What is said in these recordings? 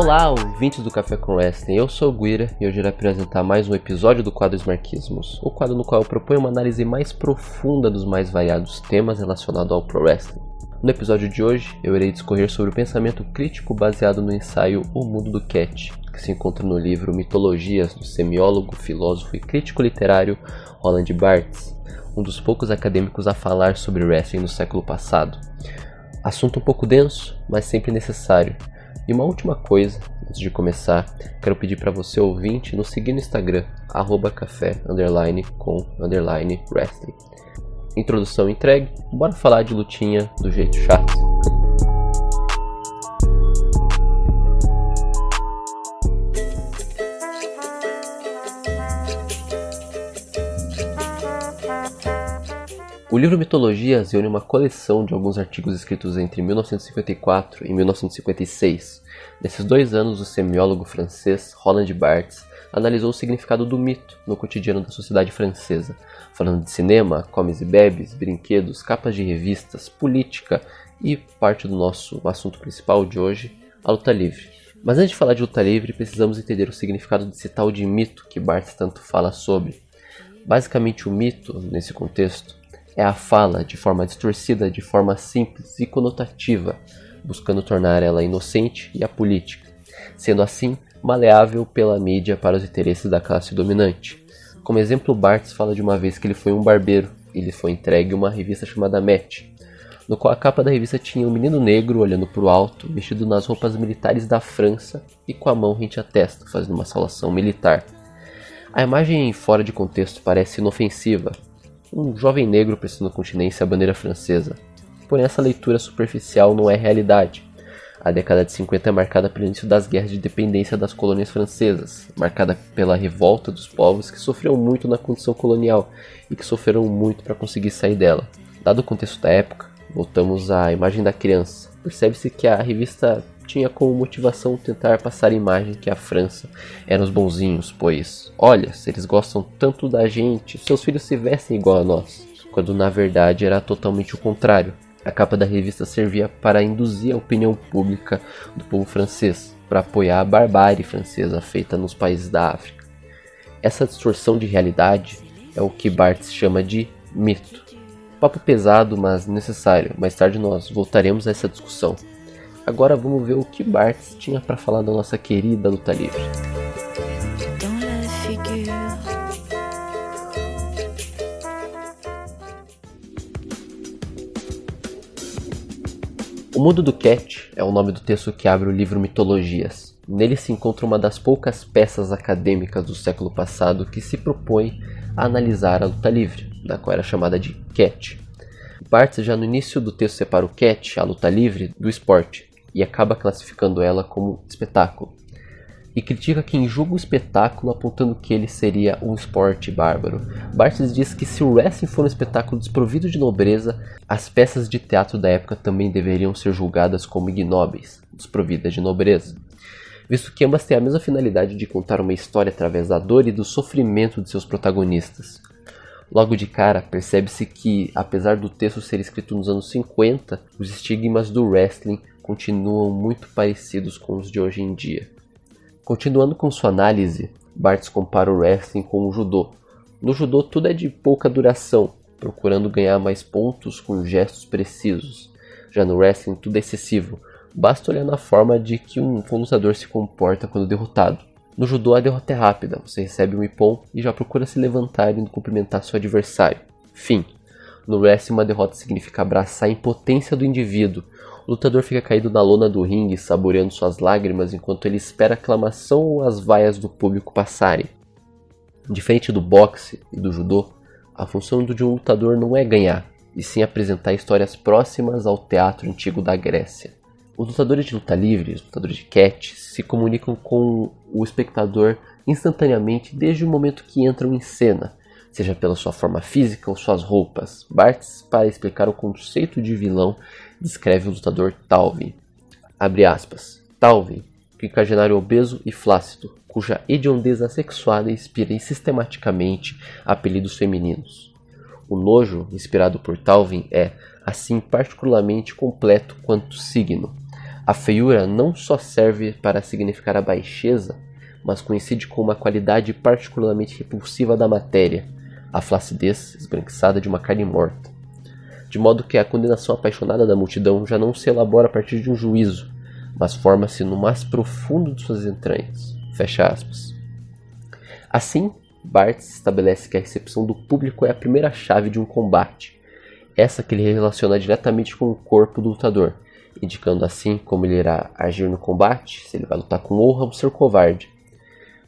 Olá, ouvintes do Café com Wrestling. Eu sou o Guira e hoje irei apresentar mais um episódio do quadro Marquismos, o quadro no qual eu proponho uma análise mais profunda dos mais variados temas relacionados ao Pro Wrestling. No episódio de hoje, eu irei discorrer sobre o pensamento crítico baseado no ensaio O Mundo do Cat, que se encontra no livro Mitologias do semiólogo, filósofo e crítico literário Roland Barthes, um dos poucos acadêmicos a falar sobre wrestling no século passado. Assunto um pouco denso, mas sempre necessário. E uma última coisa, antes de começar, quero pedir para você ouvinte nos seguir no Instagram, arroba café, underline, com, underline, wrestling. Introdução entregue, bora falar de lutinha do jeito chato. O livro Mitologias reúne uma coleção de alguns artigos escritos entre 1954 e 1956. Nesses dois anos, o semiólogo francês Roland Barthes analisou o significado do mito no cotidiano da sociedade francesa, falando de cinema, comes e bebes, brinquedos, capas de revistas, política e parte do nosso assunto principal de hoje, a luta livre. Mas antes de falar de luta livre, precisamos entender o significado desse tal de mito que Barthes tanto fala sobre. Basicamente, o mito, nesse contexto, é a fala de forma distorcida, de forma simples e conotativa, buscando tornar ela inocente e apolítica, sendo assim maleável pela mídia para os interesses da classe dominante. Como exemplo, Barthes fala de uma vez que ele foi um barbeiro e lhe foi entregue uma revista chamada Match, no qual a capa da revista tinha um menino negro olhando para o alto, vestido nas roupas militares da França e com a mão rente à testa, fazendo uma saudação militar. A imagem fora de contexto parece inofensiva, um jovem negro prestando continência à bandeira francesa. Porém, essa leitura superficial não é realidade. A década de 50 é marcada pelo início das guerras de independência das colônias francesas, marcada pela revolta dos povos que sofreram muito na condição colonial e que sofreram muito para conseguir sair dela. Dado o contexto da época, voltamos à imagem da criança. Percebe-se que a revista tinha como motivação tentar passar a imagem que a França era os bonzinhos, pois, olha, se eles gostam tanto da gente, seus filhos se vestem igual a nós, quando na verdade era totalmente o contrário. A capa da revista servia para induzir a opinião pública do povo francês, para apoiar a barbárie francesa feita nos países da África. Essa distorção de realidade é o que Barthes chama de mito. Papo pesado, mas necessário. Mais tarde nós voltaremos a essa discussão. Agora vamos ver o que Barthes tinha para falar da nossa querida luta livre. O Mundo do Cat é o nome do texto que abre o livro Mitologias. Nele se encontra uma das poucas peças acadêmicas do século passado que se propõe a analisar a luta livre, da qual era chamada de Cat. Barthes já no início do texto separa o Cat, a luta livre, do esporte, e acaba classificando ela como espetáculo. E critica quem julga o espetáculo apontando que ele seria um esporte bárbaro. Barthes diz que se o wrestling for um espetáculo desprovido de nobreza, as peças de teatro da época também deveriam ser julgadas como ignóbeis, desprovidas de nobreza. Visto que ambas têm a mesma finalidade de contar uma história através da dor e do sofrimento de seus protagonistas. Logo de cara, percebe-se que, apesar do texto ser escrito nos anos 50, os estigmas do wrestling continuam muito parecidos com os de hoje em dia. Continuando com sua análise, Barthes compara o wrestling com o judô. No judô tudo é de pouca duração, procurando ganhar mais pontos com gestos precisos. Já no wrestling tudo é excessivo, basta olhar na forma de que um lutador se comporta quando derrotado. No judô a derrota é rápida, você recebe um ippon e já procura se levantar e cumprimentar seu adversário. Fim. No wrestling uma derrota significa abraçar a impotência do indivíduo, o lutador fica caído na lona do ringue, saboreando suas lágrimas enquanto ele espera a aclamação ou as vaias do público passarem. Diferente do boxe e do judô, a função de um lutador não é ganhar, e sim apresentar histórias próximas ao teatro antigo da Grécia. Os lutadores de luta livre, os lutadores de catch, se comunicam com o espectador instantaneamente desde o momento que entram em cena, seja pela sua forma física ou suas roupas. Barthes, para explicar o conceito de vilão, descreve o lutador Talvin. Abre aspas. Talvin, quinquagenário obeso e flácido, cuja hediondez assexuada inspira sistematicamente apelidos femininos. O nojo inspirado por Talvin é, assim, particularmente completo quanto signo. A feiura não só serve para significar a baixeza, mas coincide com uma qualidade particularmente repulsiva da matéria, a flacidez esbranquiçada de uma carne morta. De modo que a condenação apaixonada da multidão já não se elabora a partir de um juízo, mas forma-se no mais profundo de suas entranhas. Fecha aspas. Assim, Barthes estabelece que a recepção do público é a primeira chave de um combate, essa que ele relaciona diretamente com o corpo do lutador, indicando assim como ele irá agir no combate, se ele vai lutar com honra ou ser covarde.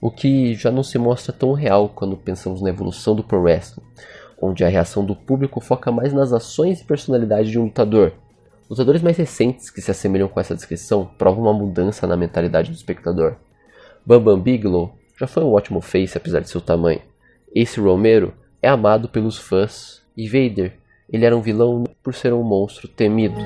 O que já não se mostra tão real quando pensamos na evolução do pro wrestling, onde a reação do público foca mais nas ações e personalidade de um lutador. Lutadores mais recentes que se assemelham com essa descrição provam uma mudança na mentalidade do espectador. Bam Bam Bigelow já foi um ótimo face apesar de seu tamanho. Ace Romero é amado pelos fãs e Vader, ele era um vilão por ser um monstro temido.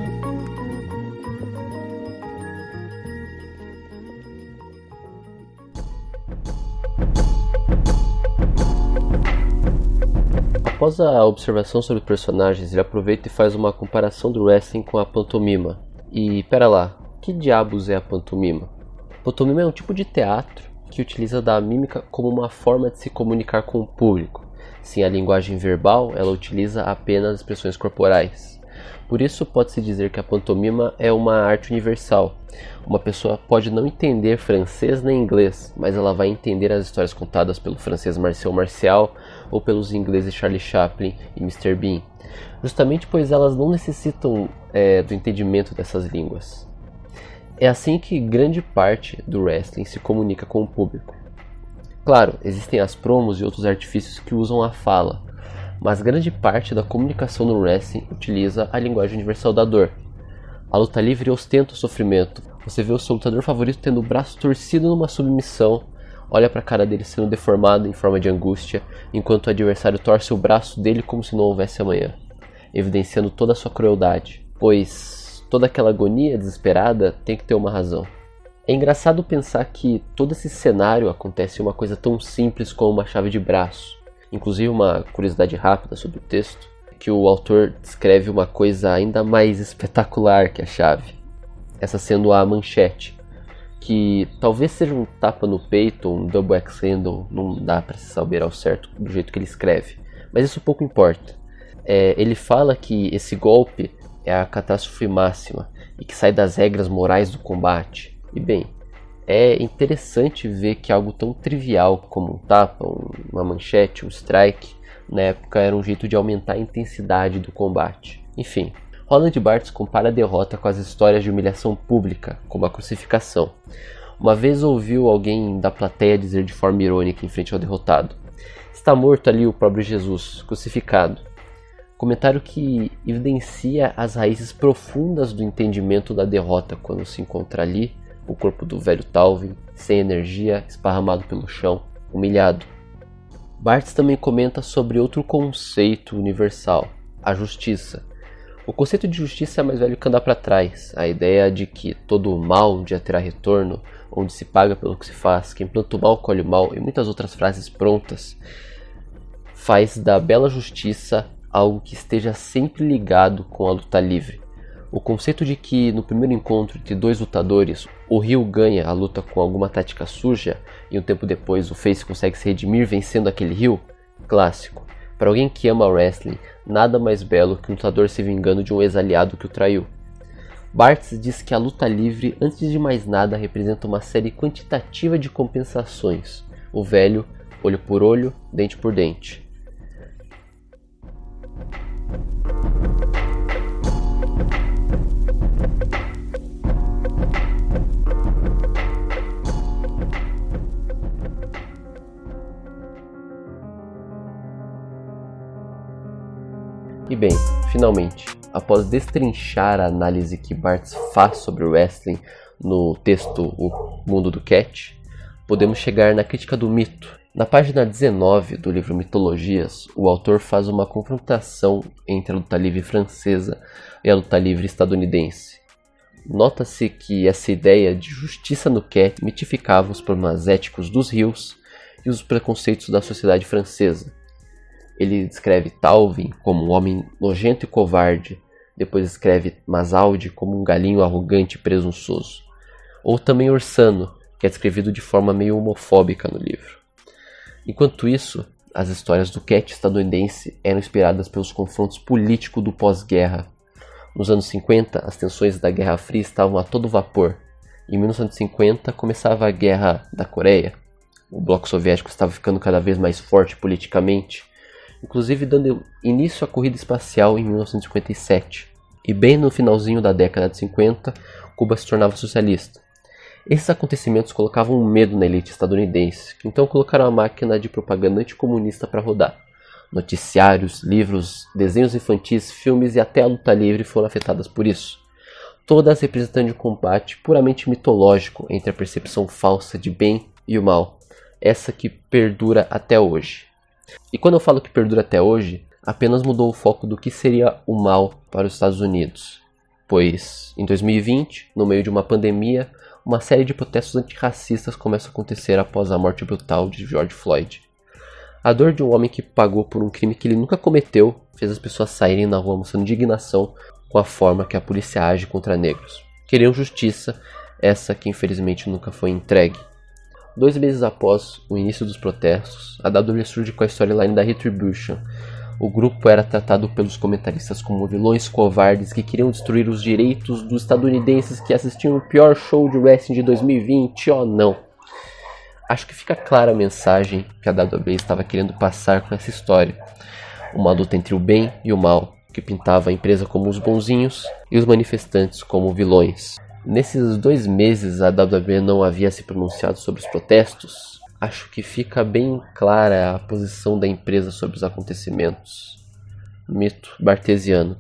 Após a observação sobre os personagens, ele aproveita e faz uma comparação do wrestling com a pantomima. E pera lá, que diabos é a pantomima? A pantomima é um tipo de teatro que utiliza da mímica como uma forma de se comunicar com o público. Sem a linguagem verbal, ela utiliza apenas expressões corporais. Por isso, pode-se dizer que a pantomima é uma arte universal. Uma pessoa pode não entender francês nem inglês, mas ela vai entender as histórias contadas pelo francês Marcel Marcial ou pelos ingleses Charlie Chaplin e Mr. Bean, justamente pois elas não necessitam é, do entendimento dessas línguas. É assim que grande parte do wrestling se comunica com o público. Claro, existem as promos e outros artifícios que usam a fala, mas grande parte da comunicação no wrestling utiliza a linguagem universal da dor. A luta livre ostenta o sofrimento. Você vê o seu lutador favorito tendo o braço torcido numa submissão, olha para a cara dele sendo deformada em forma de angústia, enquanto o adversário torce o braço dele como se não houvesse amanhã, evidenciando toda a sua crueldade, pois toda aquela agonia desesperada tem que ter uma razão. É engraçado pensar que todo esse cenário acontece em uma coisa tão simples como uma chave de braço. Inclusive, uma curiosidade rápida sobre o texto, que o autor descreve uma coisa ainda mais espetacular que a chave. Essa sendo a manchete, que talvez seja um tapa no peito um double X handle, não dá para se saber ao certo do jeito que ele escreve, mas isso pouco importa. É, ele fala que esse golpe é a catástrofe máxima e que sai das regras morais do combate. E bem, é interessante ver que algo tão trivial como um tapa, uma manchete, um strike, na época era um jeito de aumentar a intensidade do combate. Enfim, Roland Barthes compara a derrota com as histórias de humilhação pública, como a crucificação. Uma vez ouviu alguém da plateia dizer de forma irônica em frente ao derrotado: Está morto ali o próprio Jesus, crucificado. Comentário que evidencia as raízes profundas do entendimento da derrota quando se encontra ali o corpo do velho Talvin, sem energia, esparramado pelo chão, humilhado. Barthes também comenta sobre outro conceito universal, a justiça. O conceito de justiça é mais velho que andar para trás, a ideia de que todo mal um dia terá retorno, onde se paga pelo que se faz, quem planta o mal colhe o mal e muitas outras frases prontas, faz da bela justiça algo que esteja sempre ligado com a luta livre. O conceito de que no primeiro encontro entre dois lutadores, o Rio ganha a luta com alguma tática suja e um tempo depois o Face consegue se redimir vencendo aquele Rio, clássico. Para alguém que ama wrestling, nada mais belo que um lutador se vingando de um ex-aliado que o traiu. Bartz diz que a luta livre, antes de mais nada, representa uma série quantitativa de compensações. O velho, olho por olho, dente por dente. E bem, finalmente, após destrinchar a análise que Barthes faz sobre o wrestling no texto O Mundo do Cat, podemos chegar na crítica do mito. Na página 19 do livro Mitologias, o autor faz uma confrontação entre a luta livre francesa e a luta livre estadunidense. Nota-se que essa ideia de justiça no cat mitificava os problemas éticos dos rios e os preconceitos da sociedade francesa, ele descreve Talvin como um homem nojento e covarde, depois escreve Masaldi como um galinho arrogante e presunçoso. Ou também Orsano, que é descrevido de forma meio homofóbica no livro. Enquanto isso, as histórias do Cat estadunidense eram inspiradas pelos confrontos políticos do pós-guerra. Nos anos 50, as tensões da Guerra Fria estavam a todo vapor. Em 1950, começava a Guerra da Coreia. O bloco soviético estava ficando cada vez mais forte politicamente inclusive dando início à corrida espacial em 1957. E bem no finalzinho da década de 50, Cuba se tornava socialista. Esses acontecimentos colocavam um medo na elite estadunidense, que então colocaram a máquina de propaganda anticomunista para rodar. Noticiários, livros, desenhos infantis, filmes e até a luta livre foram afetadas por isso. Todas representando um combate puramente mitológico entre a percepção falsa de bem e o mal, essa que perdura até hoje. E quando eu falo que perdura até hoje, apenas mudou o foco do que seria o mal para os Estados Unidos. Pois em 2020, no meio de uma pandemia, uma série de protestos antirracistas começa a acontecer após a morte brutal de George Floyd. A dor de um homem que pagou por um crime que ele nunca cometeu fez as pessoas saírem na rua mostrando indignação com a forma que a polícia age contra negros. Queriam justiça, essa que infelizmente nunca foi entregue. Dois meses após o início dos protestos, a WWE surge com a storyline da Retribution. O grupo era tratado pelos comentaristas como vilões covardes que queriam destruir os direitos dos estadunidenses que assistiam o pior show de wrestling de 2020, oh não. Acho que fica clara a mensagem que a WWE estava querendo passar com essa história. Uma luta entre o bem e o mal, que pintava a empresa como os bonzinhos e os manifestantes como vilões. Nesses dois meses a WWE não havia se pronunciado sobre os protestos. Acho que fica bem clara a posição da empresa sobre os acontecimentos. Mito bartesiano.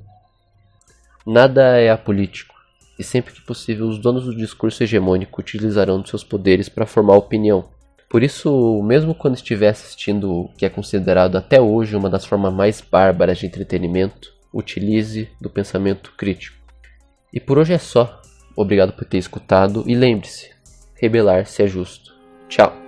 Nada é apolítico, e sempre que possível os donos do discurso hegemônico utilizarão seus poderes para formar opinião. Por isso, mesmo quando estiver assistindo o que é considerado até hoje uma das formas mais bárbaras de entretenimento, utilize do pensamento crítico. E por hoje é só. Obrigado por ter escutado e lembre-se: rebelar-se é justo. Tchau.